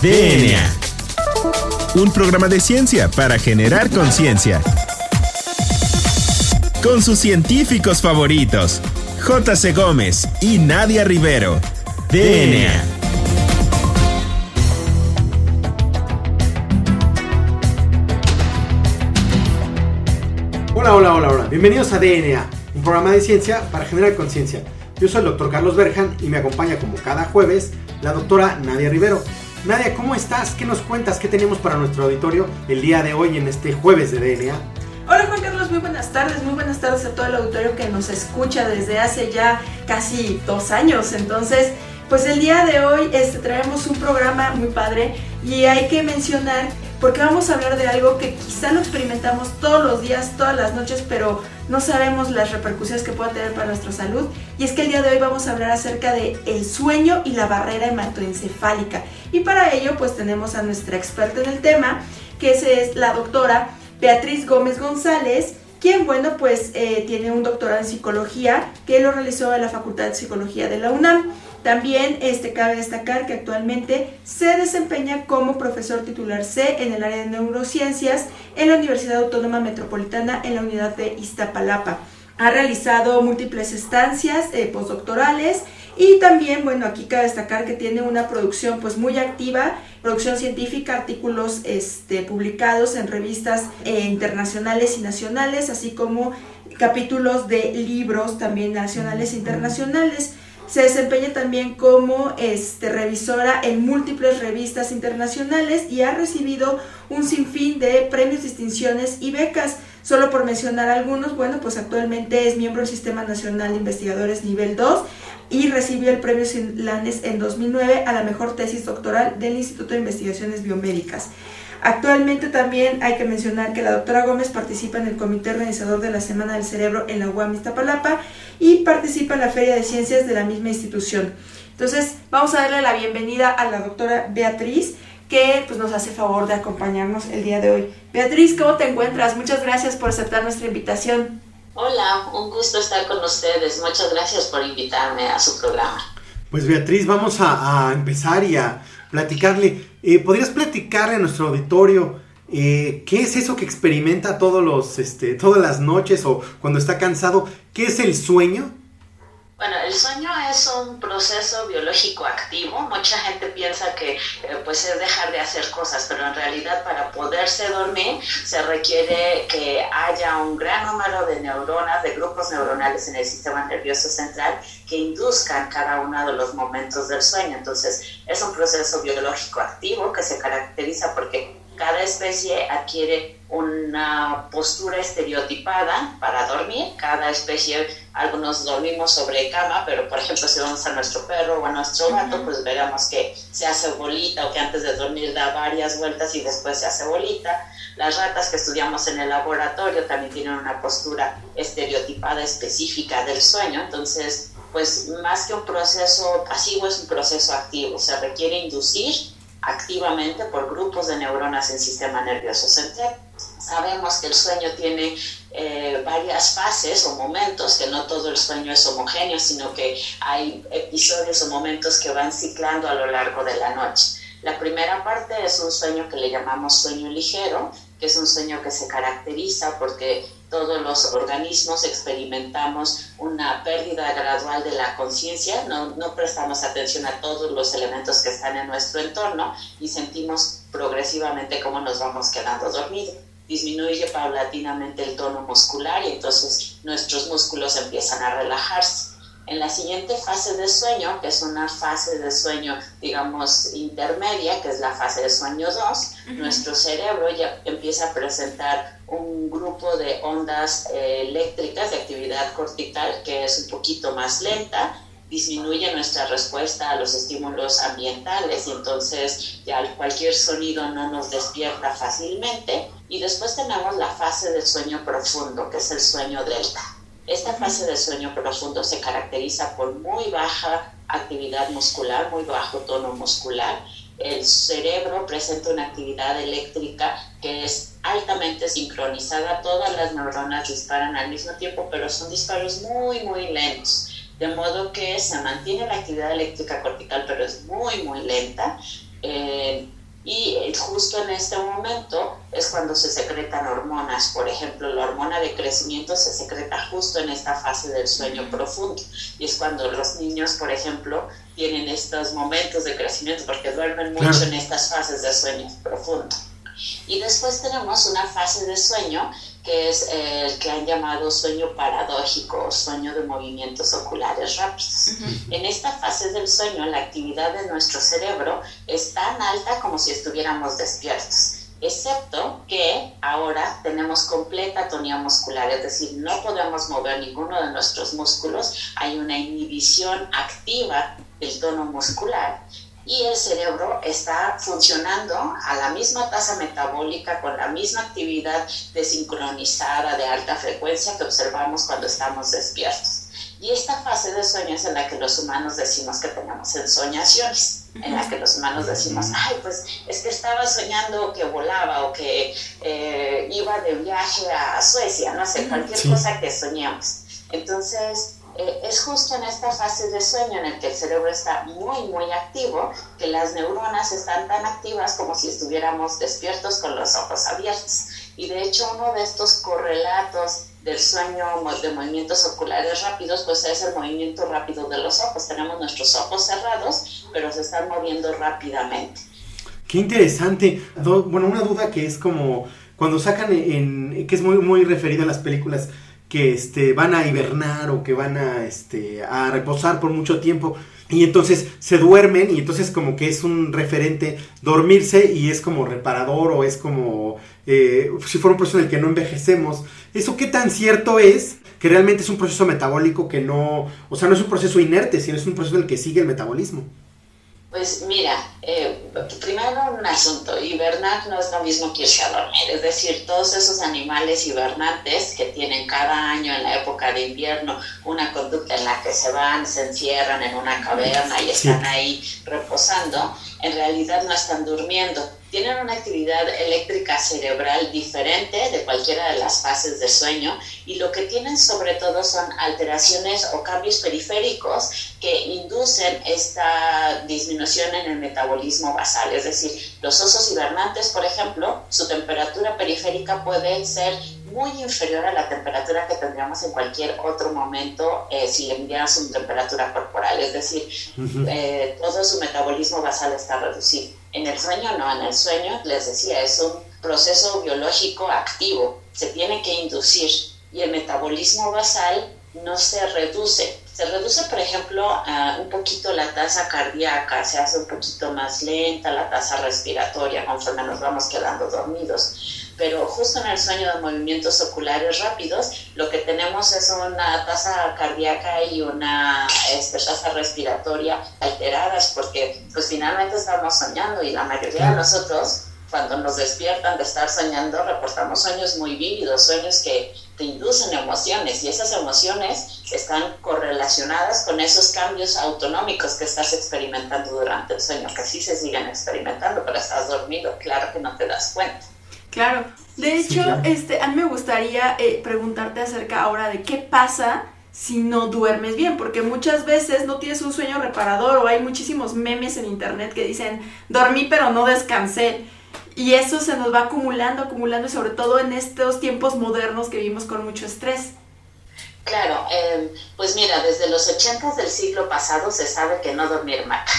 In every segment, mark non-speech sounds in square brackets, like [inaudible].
DNA. Un programa de ciencia para generar conciencia. Con sus científicos favoritos, J.C. Gómez y Nadia Rivero. DNA. Hola, hola, hola, hola. Bienvenidos a DNA, un programa de ciencia para generar conciencia. Yo soy el doctor Carlos Berjan y me acompaña como cada jueves la doctora Nadia Rivero. Nadia, ¿cómo estás? ¿Qué nos cuentas? ¿Qué tenemos para nuestro auditorio el día de hoy en este jueves de DNA? Hola Juan Carlos, muy buenas tardes, muy buenas tardes a todo el auditorio que nos escucha desde hace ya casi dos años. Entonces, pues el día de hoy este, traemos un programa muy padre y hay que mencionar porque vamos a hablar de algo que quizá lo experimentamos todos los días, todas las noches, pero no sabemos las repercusiones que pueda tener para nuestra salud. Y es que el día de hoy vamos a hablar acerca de el sueño y la barrera hematoencefálica. Y para ello, pues tenemos a nuestra experta en el tema, que es la doctora Beatriz Gómez González, quien, bueno, pues eh, tiene un doctorado en psicología que lo realizó en la Facultad de Psicología de la UNAM. También este, cabe destacar que actualmente se desempeña como profesor titular C en el área de neurociencias en la Universidad Autónoma Metropolitana en la unidad de Iztapalapa. Ha realizado múltiples estancias eh, postdoctorales y también, bueno, aquí cabe destacar que tiene una producción pues muy activa, producción científica, artículos este, publicados en revistas eh, internacionales y nacionales, así como capítulos de libros también nacionales e internacionales. Se desempeña también como este, revisora en múltiples revistas internacionales y ha recibido un sinfín de premios, distinciones y becas. Solo por mencionar algunos, bueno, pues actualmente es miembro del Sistema Nacional de Investigadores Nivel 2 y recibió el premio Sinlanes en 2009 a la mejor tesis doctoral del Instituto de Investigaciones Biomédicas. Actualmente también hay que mencionar que la doctora Gómez participa en el comité organizador de la Semana del Cerebro en la UAM Iztapalapa y participa en la Feria de Ciencias de la misma institución. Entonces, vamos a darle la bienvenida a la doctora Beatriz, que pues, nos hace favor de acompañarnos el día de hoy. Beatriz, ¿cómo te encuentras? Muchas gracias por aceptar nuestra invitación. Hola, un gusto estar con ustedes. Muchas gracias por invitarme a su programa. Pues Beatriz, vamos a, empezar y a platicarle. Eh, ¿Podrías platicarle a nuestro auditorio eh, qué es eso que experimenta todos los, este, todas las noches o cuando está cansado? ¿Qué es el sueño? Bueno, el sueño es un proceso biológico activo. Mucha gente piensa que eh, pues es dejar de hacer cosas, pero en realidad para poderse dormir se requiere que haya un gran número de neuronas, de grupos neuronales en el sistema nervioso central que induzcan cada uno de los momentos del sueño. Entonces, es un proceso biológico activo que se caracteriza porque cada especie adquiere una postura estereotipada para dormir. Cada especie, algunos dormimos sobre cama, pero por ejemplo si vamos a nuestro perro o a nuestro gato, pues veremos que se hace bolita o que antes de dormir da varias vueltas y después se hace bolita. Las ratas que estudiamos en el laboratorio también tienen una postura estereotipada específica del sueño, entonces pues más que un proceso pasivo es un proceso activo, se requiere inducir activamente por grupos de neuronas en sistema nervioso central. Sabemos que el sueño tiene eh, varias fases o momentos, que no todo el sueño es homogéneo, sino que hay episodios o momentos que van ciclando a lo largo de la noche. La primera parte es un sueño que le llamamos sueño ligero, que es un sueño que se caracteriza porque todos los organismos experimentamos una pérdida gradual de la conciencia, no, no, prestamos atención a todos los elementos que están en nuestro entorno y sentimos progresivamente cómo nos vamos quedando dormidos. Disminuye paulatinamente el tono muscular y entonces nuestros músculos empiezan a relajarse. En la siguiente fase de sueño, que es una fase de sueño, digamos, intermedia, que es la fase de sueño 2, nuestro cerebro ya empieza a presentar un grupo de ondas eh, eléctricas de actividad cortical que es un poquito más lenta, disminuye nuestra respuesta a los estímulos ambientales y entonces ya cualquier sonido no nos despierta fácilmente. Y después tenemos la fase del sueño profundo, que es el sueño delta. Esta fase de sueño profundo se caracteriza por muy baja actividad muscular, muy bajo tono muscular. El cerebro presenta una actividad eléctrica que es altamente sincronizada. Todas las neuronas disparan al mismo tiempo, pero son disparos muy, muy lentos. De modo que se mantiene la actividad eléctrica cortical, pero es muy, muy lenta. Eh, y justo en este momento es cuando se secretan hormonas. Por ejemplo, la hormona de crecimiento se secreta justo en esta fase del sueño profundo. Y es cuando los niños, por ejemplo, tienen estos momentos de crecimiento porque duermen mucho en estas fases de sueño profundo. Y después tenemos una fase de sueño que es el que han llamado sueño paradójico o sueño de movimientos oculares rápidos. En esta fase del sueño, la actividad de nuestro cerebro es tan alta como si estuviéramos despiertos, excepto que ahora tenemos completa atonía muscular, es decir, no podemos mover ninguno de nuestros músculos, hay una inhibición activa del tono muscular y el cerebro está funcionando a la misma tasa metabólica, con la misma actividad desincronizada de alta frecuencia que observamos cuando estamos despiertos. Y esta fase de sueño es en la que los humanos decimos que tenemos ensoñaciones, en la que los humanos decimos, ay, pues es que estaba soñando que volaba o que eh, iba de viaje a Suecia, no sé, cualquier cosa que soñemos. Entonces, eh, es justo en esta fase de sueño en el que el cerebro está muy, muy activo, que las neuronas están tan activas como si estuviéramos despiertos con los ojos abiertos. Y de hecho uno de estos correlatos del sueño de movimientos oculares rápidos, pues es el movimiento rápido de los ojos. Tenemos nuestros ojos cerrados, pero se están moviendo rápidamente. Qué interesante. Bueno, una duda que es como cuando sacan en, que es muy, muy referida a las películas que este, van a hibernar o que van a, este, a reposar por mucho tiempo. Y entonces se duermen y entonces como que es un referente dormirse y es como reparador o es como eh, si fuera un proceso en el que no envejecemos. ¿Eso qué tan cierto es? Que realmente es un proceso metabólico que no, o sea, no es un proceso inerte, sino es un proceso en el que sigue el metabolismo. Pues mira, eh, primero un asunto, hibernar no es lo mismo que irse a dormir, es decir, todos esos animales hibernantes que tienen cada año en la época de invierno una conducta en la que se van, se encierran en una caverna y están ahí reposando, en realidad no están durmiendo, tienen una actividad eléctrica cerebral diferente de cualquiera de las fases de sueño y lo que tienen sobre todo son alteraciones o cambios periféricos que inducen esta disminución en el metabolismo basal. Es decir, los osos hibernantes, por ejemplo, su temperatura periférica puede ser muy inferior a la temperatura que tendríamos en cualquier otro momento eh, si le midieran su temperatura corporal. Es decir, eh, todo su metabolismo basal está reducido. En el sueño no, en el sueño, les decía, es un proceso biológico activo, se tiene que inducir y el metabolismo basal no se reduce. Se reduce, por ejemplo, un poquito la tasa cardíaca, se hace un poquito más lenta la tasa respiratoria conforme nos vamos quedando dormidos pero justo en el sueño de movimientos oculares rápidos, lo que tenemos es una tasa cardíaca y una este, tasa respiratoria alteradas, porque pues finalmente estamos soñando y la mayoría de nosotros, cuando nos despiertan de estar soñando, reportamos sueños muy vívidos, sueños que te inducen emociones y esas emociones están correlacionadas con esos cambios autonómicos que estás experimentando durante el sueño, que sí se siguen experimentando, pero estás dormido, claro que no te das cuenta. Claro. De hecho, este, a mí me gustaría eh, preguntarte acerca ahora de qué pasa si no duermes bien, porque muchas veces no tienes un sueño reparador o hay muchísimos memes en internet que dicen dormí pero no descansé. Y eso se nos va acumulando, acumulando, y sobre todo en estos tiempos modernos que vivimos con mucho estrés. Claro, em, pues mira, desde los 80 del siglo pasado se sabe que no dormir mata.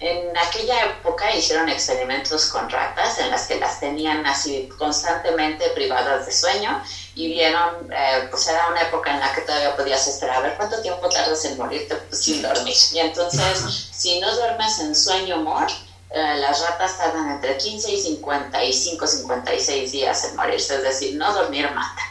En aquella época hicieron experimentos con ratas en las que las tenían así constantemente privadas de sueño y vieron, eh, pues era una época en la que todavía podías esperar a ver cuánto tiempo tardas en morirte pues, sin dormir. Y entonces, si no duermes en sueño mor, eh, las ratas tardan entre 15 y 55, 56 días en morirse, es decir, no dormir mata.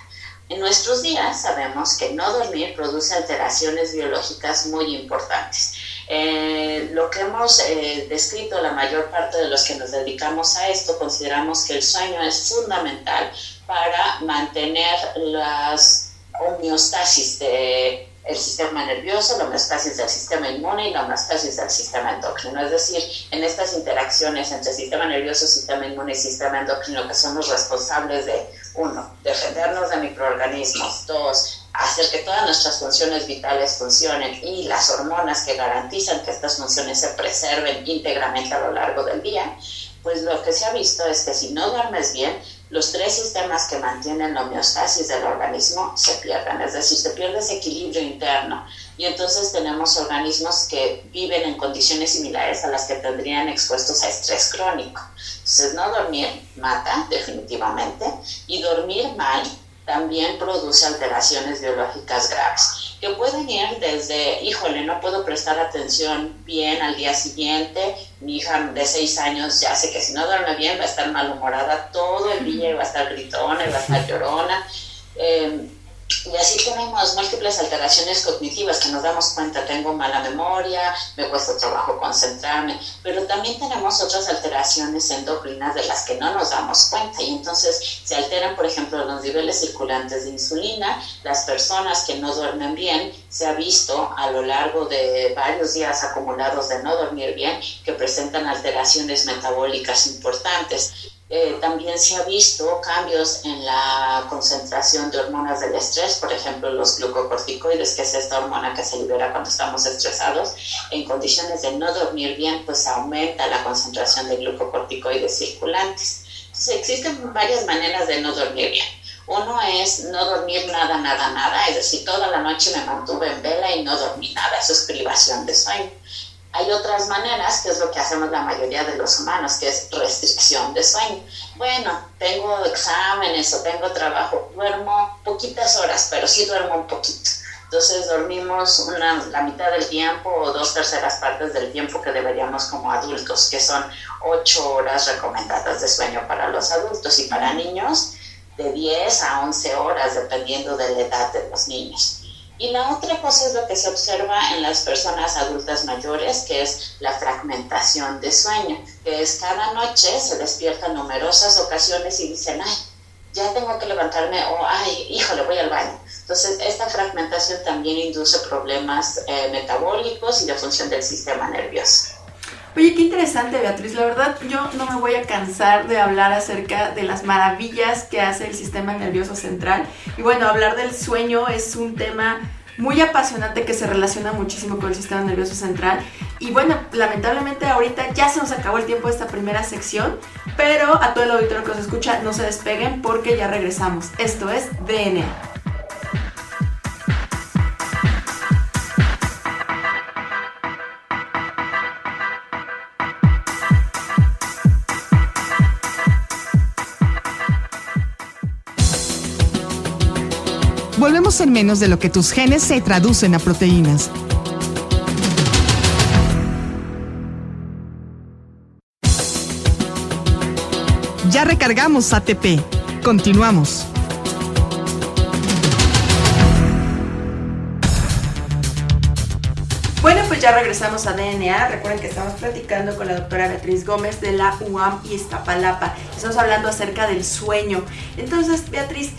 En nuestros días sabemos que no dormir produce alteraciones biológicas muy importantes eh, lo que hemos eh, descrito, la mayor parte de los que nos dedicamos a esto, consideramos que el sueño es fundamental para mantener las homeostasis del el sistema nervioso, la homeostasis del sistema inmune y la homeostasis del sistema endocrino. Es decir, en estas interacciones entre sistema nervioso, sistema inmune y sistema endocrino, que son los responsables de, uno, defendernos de microorganismos, dos, hacer que todas nuestras funciones vitales funcionen y las hormonas que garantizan que estas funciones se preserven íntegramente a lo largo del día, pues lo que se ha visto es que si no duermes bien, los tres sistemas que mantienen la homeostasis del organismo se pierden, es decir, se pierde ese equilibrio interno. Y entonces tenemos organismos que viven en condiciones similares a las que tendrían expuestos a estrés crónico. Entonces, no dormir mata, definitivamente, y dormir mal también produce alteraciones biológicas graves, que pueden ir desde, híjole, no puedo prestar atención bien al día siguiente, mi hija de seis años ya sé que si no duerme bien va a estar malhumorada todo el día y va a estar gritona y va a estar llorona. Eh, y así tenemos múltiples alteraciones cognitivas que nos damos cuenta, tengo mala memoria, me cuesta trabajo concentrarme, pero también tenemos otras alteraciones endocrinas de las que no nos damos cuenta y entonces se alteran, por ejemplo, los niveles circulantes de insulina, las personas que no duermen bien, se ha visto a lo largo de varios días acumulados de no dormir bien que presentan alteraciones metabólicas importantes. Eh, también se ha visto cambios en la concentración de hormonas del estrés, por ejemplo, los glucocorticoides, que es esta hormona que se libera cuando estamos estresados. En condiciones de no dormir bien, pues aumenta la concentración de glucocorticoides circulantes. Entonces, existen varias maneras de no dormir bien. Uno es no dormir nada, nada, nada, es decir, toda la noche me mantuve en vela y no dormí nada, eso es privación de sueño. Hay otras maneras, que es lo que hacemos la mayoría de los humanos, que es restricción de sueño. Bueno, tengo exámenes o tengo trabajo, duermo poquitas horas, pero sí duermo un poquito. Entonces dormimos una, la mitad del tiempo o dos terceras partes del tiempo que deberíamos como adultos, que son ocho horas recomendadas de sueño para los adultos y para niños de 10 a 11 horas, dependiendo de la edad de los niños. Y la otra cosa es lo que se observa en las personas adultas mayores, que es la fragmentación de sueño, que es cada noche se despiertan numerosas ocasiones y dicen, ay, ya tengo que levantarme o, ay, híjole, voy al baño. Entonces, esta fragmentación también induce problemas eh, metabólicos y de función del sistema nervioso. Oye, qué interesante, Beatriz. La verdad, yo no me voy a cansar de hablar acerca de las maravillas que hace el sistema nervioso central. Y bueno, hablar del sueño es un tema muy apasionante que se relaciona muchísimo con el sistema nervioso central. Y bueno, lamentablemente ahorita ya se nos acabó el tiempo de esta primera sección, pero a todo el auditorio que nos escucha, no se despeguen porque ya regresamos. Esto es DNA. En menos de lo que tus genes se traducen a proteínas. Ya recargamos ATP. Continuamos. Bueno, pues ya regresamos a DNA. Recuerden que estamos platicando con la doctora Beatriz Gómez de la UAM y Iztapalapa. Estamos hablando acerca del sueño. Entonces, Beatriz,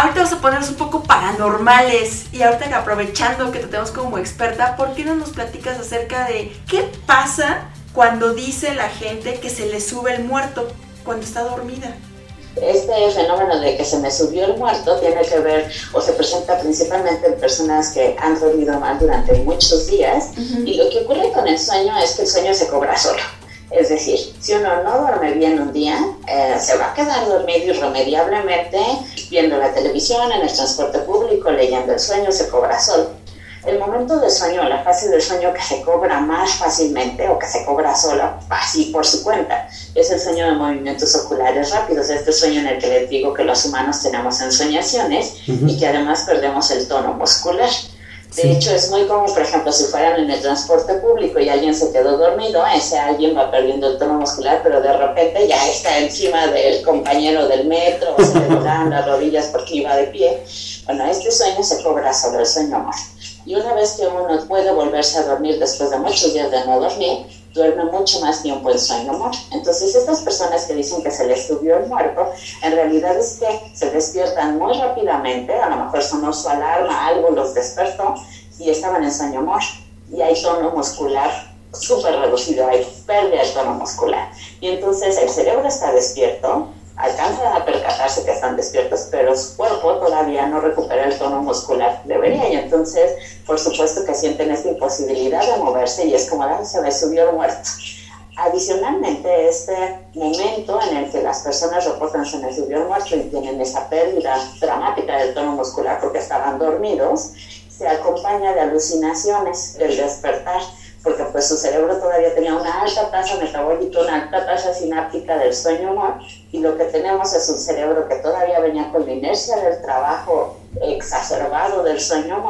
Ahorita vamos a ponernos un poco paranormales y ahorita aprovechando que te tenemos como experta, ¿por qué no nos platicas acerca de qué pasa cuando dice la gente que se le sube el muerto cuando está dormida? Este fenómeno de que se me subió el muerto tiene que ver o se presenta principalmente en personas que han dormido mal durante muchos días y lo que ocurre con el sueño es que el sueño se cobra solo. Es decir, si uno no duerme bien un día, eh, se va a quedar dormido irremediablemente viendo la televisión, en el transporte público, leyendo el sueño, se cobra solo. El momento de sueño, la fase del sueño que se cobra más fácilmente o que se cobra sola, así por su cuenta, es el sueño de movimientos oculares rápidos, este sueño en el que les digo que los humanos tenemos ensoñaciones y que además perdemos el tono muscular. De hecho, es muy común, por ejemplo, si fueran en el transporte público y alguien se quedó dormido, ese alguien va perdiendo el tono muscular, pero de repente ya está encima del compañero del metro, o se le [laughs] dan las rodillas porque iba de pie. Bueno, este sueño se cobra sobre el sueño amor. Y una vez que uno puede volverse a dormir después de muchos días de no dormir, duerme mucho más tiempo en sueño amor. Entonces, estas personas que dicen que se les subió el muerto, en realidad es que se despiertan muy rápidamente, a lo mejor sonó su alarma, algo los despertó y estaban en sueño amor. Y hay tono muscular súper reducido, hay pérdida de tono muscular. Y entonces el cerebro está despierto, alcanzan a percatarse que están despiertos, pero su cuerpo todavía no recupera el tono muscular que debería y entonces por supuesto que sienten esta imposibilidad de moverse y es como, ah, se me subió el muerto. Adicionalmente, este momento en el que las personas reportan me subió el muerto y tienen esa pérdida dramática del tono muscular porque estaban dormidos, se acompaña de alucinaciones del despertar porque pues su cerebro todavía tenía una alta tasa metabólica, una alta tasa sináptica del sueño humor, y lo que tenemos es un cerebro que todavía venía con la inercia del trabajo exacerbado del sueño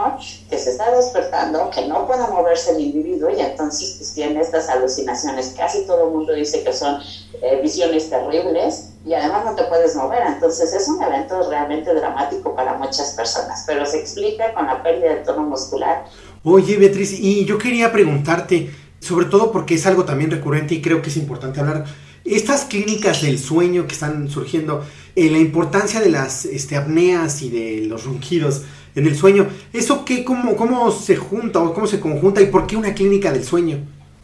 que se está despertando, que no puede moverse el individuo y entonces pues, tiene estas alucinaciones. Casi todo el mundo dice que son eh, visiones terribles y además no te puedes mover. Entonces es un evento realmente dramático para muchas personas, pero se explica con la pérdida de tono muscular Oye, Beatriz, y yo quería preguntarte, sobre todo porque es algo también recurrente y creo que es importante hablar, estas clínicas del sueño que están surgiendo, eh, la importancia de las este, apneas y de los ronquidos en el sueño, ¿eso qué, cómo, cómo se junta o cómo se conjunta y por qué una clínica del sueño?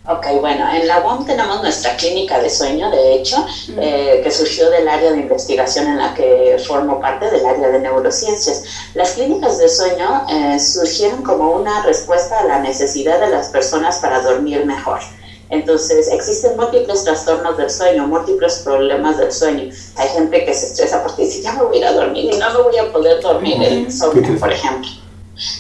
Ok, bueno, en la UOM tenemos nuestra clínica de sueño, de hecho, eh, que surgió del área de investigación en la que formo parte, del área de neurociencias. Las clínicas de sueño eh, surgieron como una respuesta a la necesidad de las personas para dormir mejor. Entonces, existen múltiples trastornos del sueño, múltiples problemas del sueño. Hay gente que se estresa porque dice, ya me voy a ir a dormir y no me voy a poder dormir, el insomnio, por ejemplo.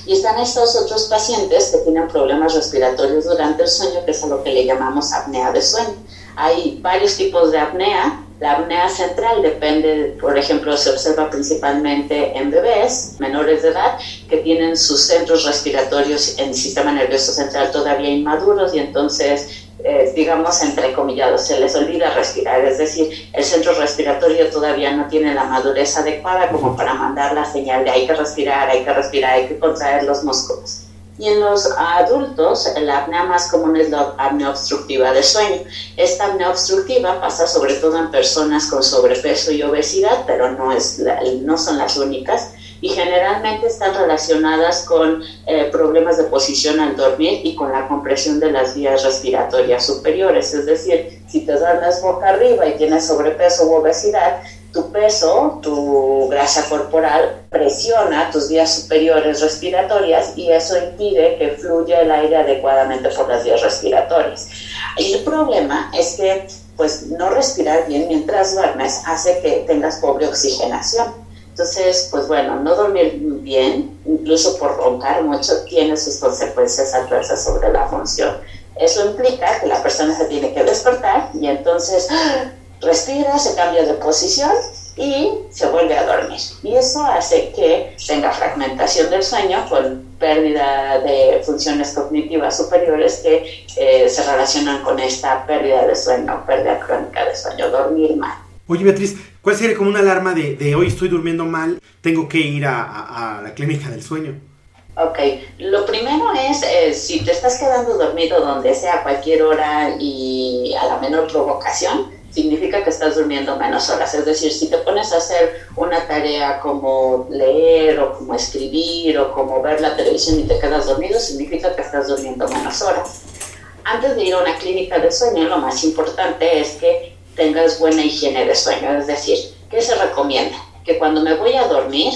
Y están estos otros pacientes que tienen problemas respiratorios durante el sueño, que es a lo que le llamamos apnea de sueño. Hay varios tipos de apnea. La apnea central depende, por ejemplo, se observa principalmente en bebés menores de edad que tienen sus centros respiratorios en el sistema nervioso central todavía inmaduros y entonces eh, digamos, entrecomillados, se les olvida respirar, es decir, el centro respiratorio todavía no tiene la madurez adecuada como para mandar la señal de hay que respirar, hay que respirar, hay que contraer los músculos. Y en los adultos, la apnea más común es la apnea obstructiva del sueño. Esta apnea obstructiva pasa sobre todo en personas con sobrepeso y obesidad, pero no, es no son las únicas y generalmente están relacionadas con eh, problemas de posición al dormir y con la compresión de las vías respiratorias superiores. Es decir, si te duermes boca arriba y tienes sobrepeso u obesidad, tu peso, tu grasa corporal presiona tus vías superiores respiratorias y eso impide que fluya el aire adecuadamente por las vías respiratorias. Y el problema es que pues no respirar bien mientras duermes hace que tengas pobre oxigenación. Entonces, pues bueno, no dormir bien, incluso por roncar mucho, tiene sus consecuencias adversas sobre la función. Eso implica que la persona se tiene que despertar y entonces [gasps] respira, se cambia de posición y se vuelve a dormir. Y eso hace que tenga fragmentación del sueño con pérdida de funciones cognitivas superiores que eh, se relacionan con esta pérdida de sueño, pérdida crónica de sueño, dormir mal. Oye, Beatriz, ¿cuál sería como una alarma de, hoy estoy durmiendo mal, tengo que ir a, la clínica del sueño? Ok, lo primero es, eh, si te estás quedando dormido donde sea, a cualquier hora y a la menor provocación, significa que estás durmiendo menos horas. Es decir, si te pones a hacer una tarea como leer o como escribir o como ver la televisión y te quedas dormido, significa que estás durmiendo menos horas. Antes de ir a una clínica de sueño, lo más importante es que tengas buena higiene de sueño. Es decir, ¿qué se recomienda? Que cuando me voy a dormir,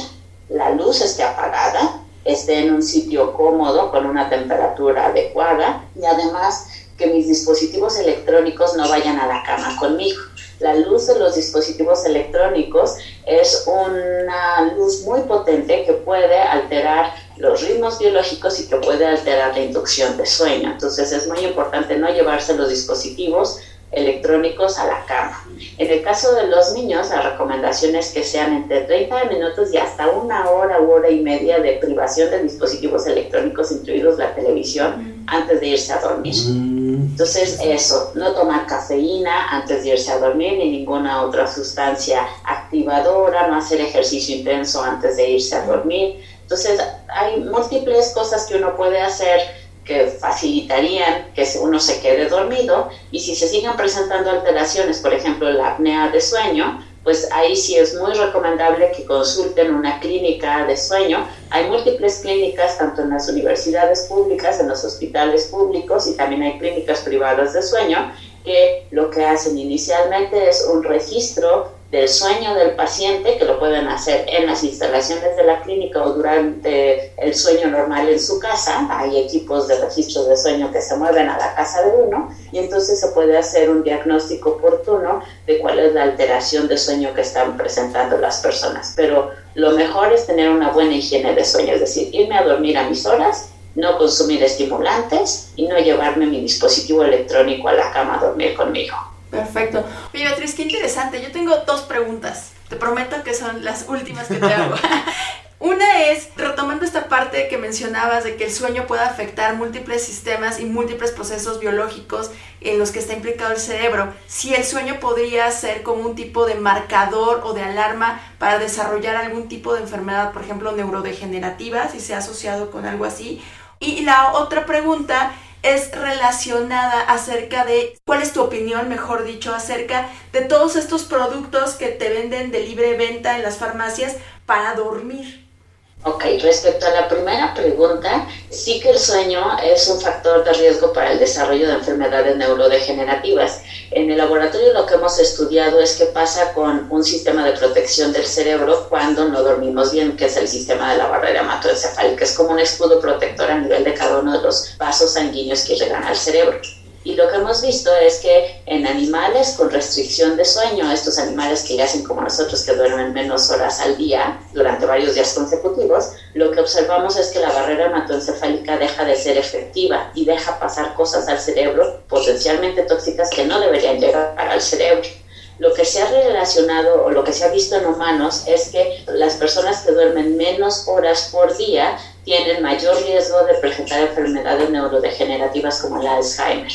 la luz esté apagada, esté en un sitio cómodo con una temperatura adecuada y además que mis dispositivos electrónicos no vayan a la cama conmigo. La luz de los dispositivos electrónicos es una luz muy potente que puede alterar los ritmos biológicos y que puede alterar la inducción de sueño. Entonces es muy importante no llevarse los dispositivos electrónicos a la cama. En el caso de los niños, la recomendación es que sean entre 30 minutos y hasta una hora u hora y media de privación de dispositivos electrónicos, incluidos la televisión, antes de irse a dormir. Mm. Entonces, eso, no tomar cafeína antes de irse a dormir ni ninguna otra sustancia activadora, no hacer ejercicio intenso antes de irse a dormir. Entonces, hay múltiples cosas que uno puede hacer que facilitarían que uno se quede dormido y si se siguen presentando alteraciones, por ejemplo la apnea de sueño, pues ahí sí es muy recomendable que consulten una clínica de sueño. Hay múltiples clínicas, tanto en las universidades públicas, en los hospitales públicos y también hay clínicas privadas de sueño que lo que hacen inicialmente es un registro del sueño del paciente, que lo pueden hacer en las instalaciones de la clínica o durante el sueño normal en su casa. Hay equipos de registro de sueño que se mueven a la casa de uno y entonces se puede hacer un diagnóstico oportuno de cuál es la alteración de sueño que están presentando las personas. Pero lo mejor es tener una buena higiene de sueño, es decir, irme a dormir a mis horas, no consumir estimulantes y no llevarme mi dispositivo electrónico a la cama a dormir conmigo. Perfecto. Oye, Beatriz, qué interesante. Yo tengo dos preguntas. Te prometo que son las últimas que te [laughs] hago. [laughs] Una es, retomando esta parte que mencionabas de que el sueño puede afectar múltiples sistemas y múltiples procesos biológicos en los que está implicado el cerebro, si el sueño podría ser como un tipo de marcador o de alarma para desarrollar algún tipo de enfermedad, por ejemplo, neurodegenerativa, si se ha asociado con algo así. Y la otra pregunta es relacionada acerca de cuál es tu opinión, mejor dicho, acerca de todos estos productos que te venden de libre venta en las farmacias para dormir. Ok, respecto a la primera pregunta, sí que el sueño es un factor de riesgo para el desarrollo de enfermedades neurodegenerativas. En el laboratorio lo que hemos estudiado es qué pasa con un sistema de protección del cerebro cuando no dormimos bien, que es el sistema de la barrera hematoencefálica. Es como un escudo protector a nivel de cada uno de los vasos sanguíneos que llegan al cerebro. Y lo que hemos visto es que en animales con restricción de sueño, estos animales que ya hacen como nosotros, que duermen menos horas al día durante varios días consecutivos, lo que observamos es que la barrera hematoencefálica deja de ser efectiva y deja pasar cosas al cerebro potencialmente tóxicas que no deberían llegar al cerebro. Lo que se ha relacionado o lo que se ha visto en humanos es que las personas que duermen menos horas por día tienen mayor riesgo de presentar enfermedades neurodegenerativas como el Alzheimer.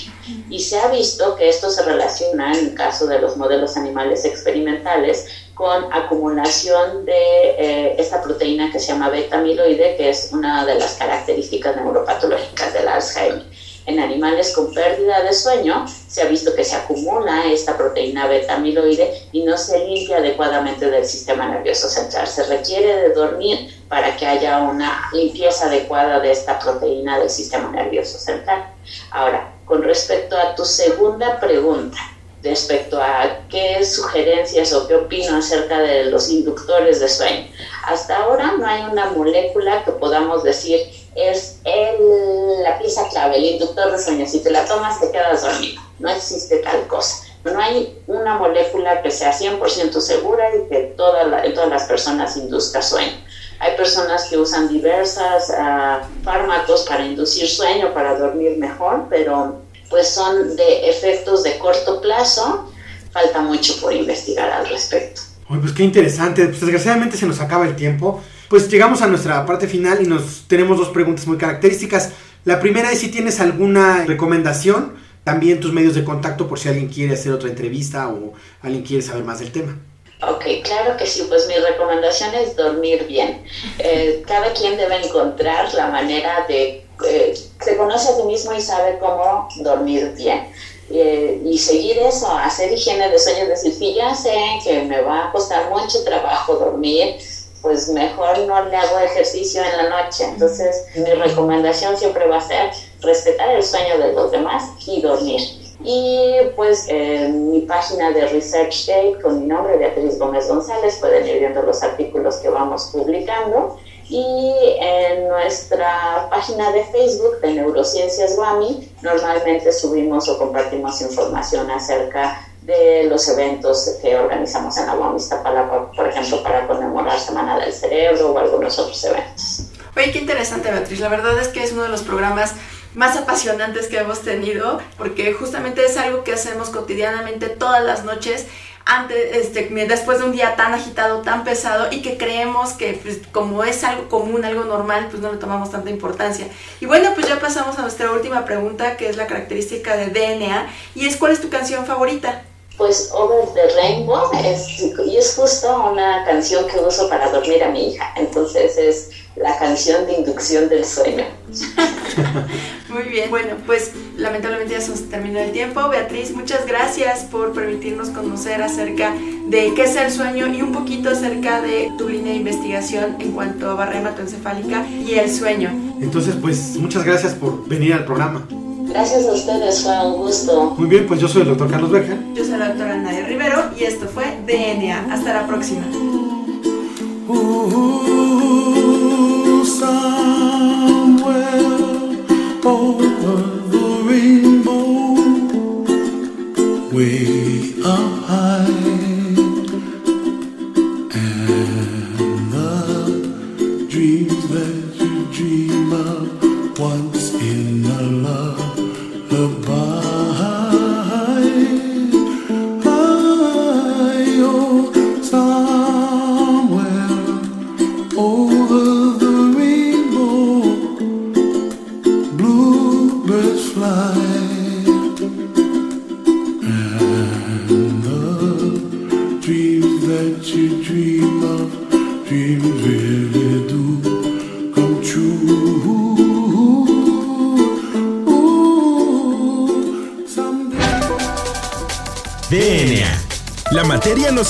Y se ha visto que esto se relaciona, en el caso de los modelos animales experimentales, con acumulación de eh, esta proteína que se llama beta-amiloide, que es una de las características neuropatológicas del Alzheimer en animales con pérdida de sueño se ha visto que se acumula esta proteína beta-amiloide y no se limpia adecuadamente del sistema nervioso central. Se requiere de dormir para que haya una limpieza adecuada de esta proteína del sistema nervioso central. Ahora, con respecto a tu segunda pregunta, respecto a qué sugerencias o qué opino acerca de los inductores de sueño. Hasta ahora no hay una molécula que podamos decir es el, la pieza clave, el inductor de sueño. Si te la tomas te quedas dormido. No existe tal cosa. No hay una molécula que sea 100% segura y que toda todas las personas induzca sueño. Hay personas que usan diversas uh, fármacos para inducir sueño, para dormir mejor, pero pues son de efectos de corto plazo. Falta mucho por investigar al respecto. pues qué interesante. Pues desgraciadamente se nos acaba el tiempo. Pues llegamos a nuestra parte final y nos tenemos dos preguntas muy características. La primera es si tienes alguna recomendación, también tus medios de contacto por si alguien quiere hacer otra entrevista o alguien quiere saber más del tema. Ok, claro que sí, pues mi recomendación es dormir bien. Eh, cada quien debe encontrar la manera de, eh, se conoce a sí mismo y sabe cómo dormir bien. Eh, y seguir eso, hacer higiene de sueño, decir, si ya sé que me va a costar mucho trabajo dormir, pues mejor no le hago ejercicio en la noche. Entonces, mi recomendación siempre va a ser respetar el sueño de los demás y dormir. Y pues en mi página de Research Date con mi nombre, Beatriz Gómez González, pueden ir viendo los artículos que vamos publicando. Y en nuestra página de Facebook de Neurociencias Guami, normalmente subimos o compartimos información acerca de los eventos que organizamos en Agua Iztapalapa, por ejemplo, para conmemorar Semana del Cerebro o algunos otros eventos. Oye, qué interesante, Beatriz. La verdad es que es uno de los programas más apasionantes que hemos tenido, porque justamente es algo que hacemos cotidianamente todas las noches. Antes, este, después de un día tan agitado, tan pesado, y que creemos que pues, como es algo común, algo normal, pues no le tomamos tanta importancia. Y bueno, pues ya pasamos a nuestra última pregunta, que es la característica de DNA, y es ¿cuál es tu canción favorita? Pues Over the Rainbow es, y es justo una canción que uso para dormir a mi hija, entonces es la canción de inducción del sueño. [laughs] Muy bien, bueno, pues lamentablemente ya se nos terminó el tiempo. Beatriz, muchas gracias por permitirnos conocer acerca de qué es el sueño y un poquito acerca de tu línea de investigación en cuanto a barrera hematoencefálica y el sueño. Entonces, pues muchas gracias por venir al programa. Gracias a ustedes, fue un gusto. Muy bien, pues yo soy el doctor Carlos Berja. Yo soy la doctora Nadia Rivero y esto fue DNA. Hasta la próxima. DNA.